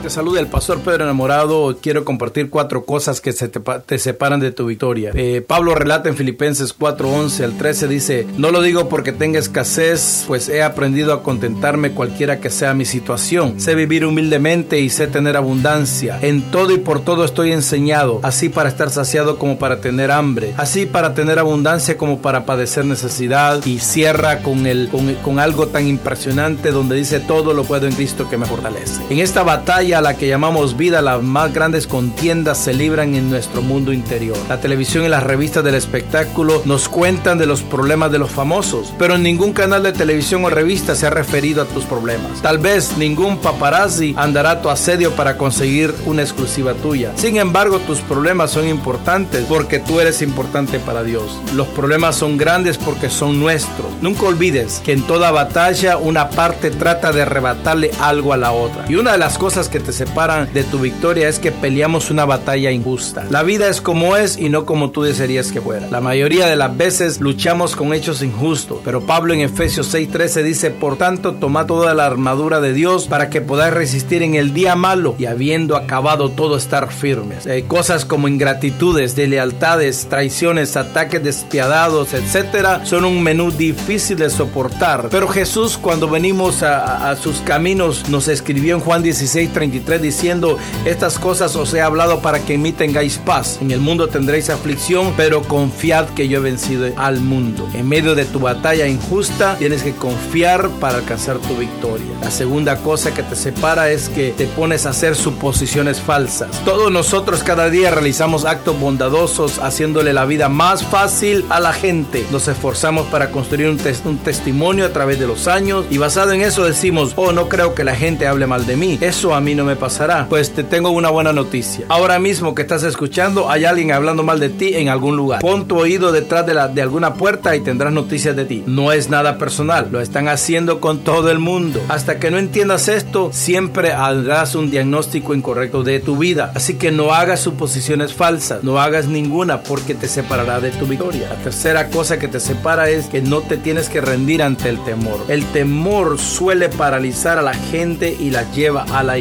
Te saluda el pastor Pedro Enamorado. Quiero compartir cuatro cosas que se te, separan de tu victoria. Eh, Pablo relata en Filipenses 4:11 al 13 dice, no lo digo porque tenga escasez, pues he aprendido a contentarme cualquiera que sea mi situación. Sé vivir humildemente y sé tener abundancia. En todo y por todo estoy enseñado, así para estar saciado como para tener hambre, así para tener abundancia como para padecer necesidad. Y cierra con, el, con, con algo tan impresionante donde dice, todo lo puedo en Cristo que me fortalece. En esta batalla a la que llamamos vida, las más grandes contiendas se libran en nuestro mundo interior. La televisión y las revistas del espectáculo nos cuentan de los problemas de los famosos, pero en ningún canal de televisión o revista se ha referido a tus problemas. Tal vez ningún paparazzi andará a tu asedio para conseguir una exclusiva tuya. Sin embargo, tus problemas son importantes porque tú eres importante para Dios. Los problemas son grandes porque son nuestros. Nunca olvides que en toda batalla una parte trata de arrebatarle algo a la otra. Y una de las cosas que te separan de tu victoria es que peleamos una batalla injusta. La vida es como es y no como tú desearías que fuera. La mayoría de las veces luchamos con hechos injustos, pero Pablo en Efesios 6:13 dice, por tanto, toma toda la armadura de Dios para que podáis resistir en el día malo y habiendo acabado todo estar firmes. Hay cosas como ingratitudes, deslealtades, traiciones, ataques despiadados, etcétera, son un menú difícil de soportar. Pero Jesús cuando venimos a, sus caminos nos escribió en Juan 16, 23 diciendo, estas cosas os he hablado para que en mí tengáis paz. En el mundo tendréis aflicción, pero confiad que yo he vencido al mundo. En medio de tu batalla injusta, tienes que confiar para alcanzar tu victoria. La segunda cosa que te separa es que te pones a hacer suposiciones falsas. Todos nosotros cada día realizamos actos bondadosos, haciéndole la vida más fácil a la gente. Nos esforzamos para construir un, un testimonio a través de los años y basado en eso decimos, oh, no creo que la gente hable mal de mí. Eso a mí no me pasará. Pues te tengo una buena noticia. Ahora mismo que estás escuchando, hay alguien hablando mal de ti en algún lugar. Pon tu oído detrás de, la, de alguna puerta y tendrás noticias de ti. No es nada personal, lo están haciendo con todo el mundo. Hasta que no entiendas esto, siempre harás un diagnóstico incorrecto de tu vida. Así que no hagas suposiciones falsas, no hagas ninguna porque te separará de tu victoria. La tercera cosa que te separa es que no te tienes que rendir ante el temor. El temor suele paralizar a la gente y la lleva a la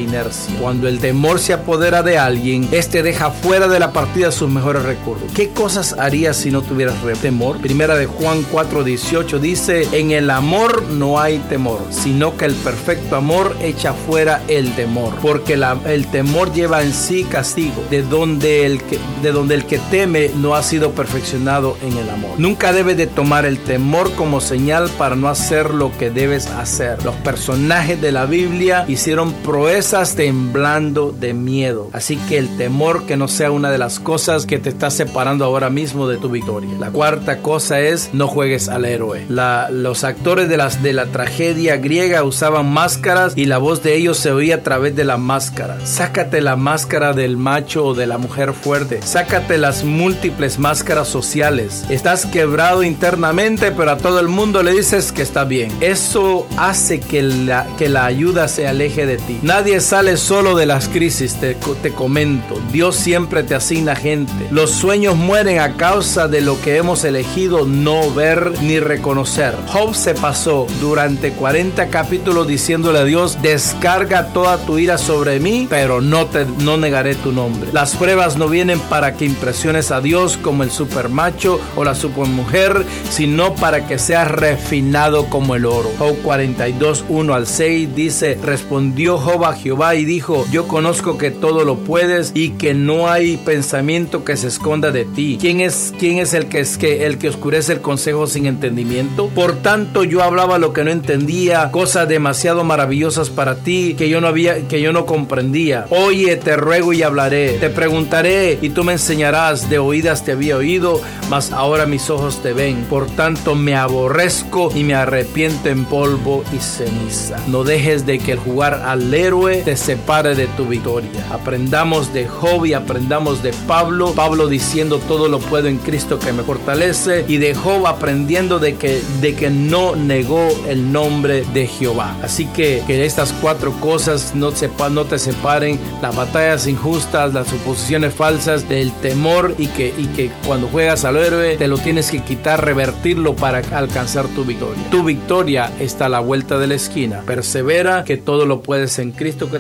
Cuando el temor se apodera de alguien, este deja fuera de la partida sus mejores recursos. ¿Qué cosas harías si no tuvieras temor? Primera de Juan 4:18 dice, en el amor no hay temor, sino que el perfecto amor echa fuera el temor, porque el temor lleva en sí castigo, de donde, el que, de donde el que teme no ha sido perfeccionado en el amor. Nunca debes de tomar el temor como señal para no hacer lo que debes hacer. Los personajes de la Biblia hicieron proezas temblando de miedo. Así que el temor que no sea una de las cosas que te está separando ahora mismo de tu victoria. La cuarta cosa es no juegues al héroe. los actores de, la tragedia griega usaban máscaras y la voz de ellos se oía a través de la máscara. Sácate la máscara del macho o de la mujer fuerte. Sácate las múltiples máscaras sociales. Estás quebrado internamente, pero a todo el mundo le dices que está bien. Eso hace que la, que la ayuda se aleje de ti. Nadie sales solo de las crisis, te, te comento. Dios siempre te asigna gente. Los sueños mueren a causa de lo que hemos elegido no ver ni reconocer. Job se pasó durante 40 capítulos diciéndole a Dios, descarga toda tu ira sobre mí, pero no te no negaré tu nombre. Las pruebas no vienen para que impresiones a Dios como el supermacho o la supermujer, sino para que seas refinado como el oro. Job 42, 1 al 6 dice, respondió Job a Jehová Jehová y dijo, yo conozco que todo lo puedes y que no hay pensamiento que se esconda de ti. ¿Quién es, quién es el que es que el que oscurece el consejo sin entendimiento? Por tanto, yo hablaba lo que no entendía, cosas demasiado maravillosas para ti que yo no había que yo no comprendía. Oye, te ruego y hablaré. Te preguntaré y tú me enseñarás. De oídas te había oído, mas ahora mis ojos te ven. Por tanto, me aborrezco y me arrepiento en polvo y ceniza. No dejes de que el jugar al héroe separe de tu victoria. Aprendamos de Job y aprendamos de Pablo. Pablo diciendo todo lo puedo en Cristo que me fortalece y de Job aprendiendo de que, de que no negó el nombre de Jehová. Así que que estas cuatro cosas no, sepa, no te separen las batallas injustas, las suposiciones falsas, del temor y que, y que cuando juegas al héroe te lo tienes que quitar, revertirlo para alcanzar tu victoria. Tu victoria está a la vuelta de la esquina. Persevera que todo lo puedes en Cristo que